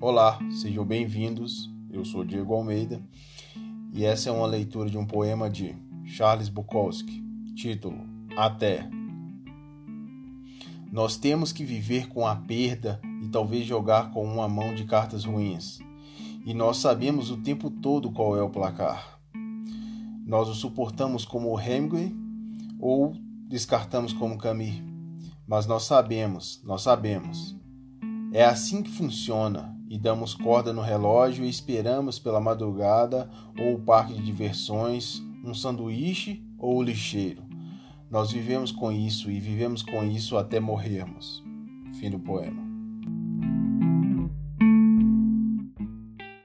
Olá, sejam bem-vindos. Eu sou Diego Almeida e essa é uma leitura de um poema de Charles Bukowski, título Até. Nós temos que viver com a perda e talvez jogar com uma mão de cartas ruins. E nós sabemos o tempo todo qual é o placar. Nós o suportamos como Hemingway ou descartamos como Camus. Mas nós sabemos, nós sabemos. É assim que funciona e damos corda no relógio e esperamos pela madrugada ou o parque de diversões, um sanduíche ou o lixeiro. Nós vivemos com isso e vivemos com isso até morrermos. Fim do poema.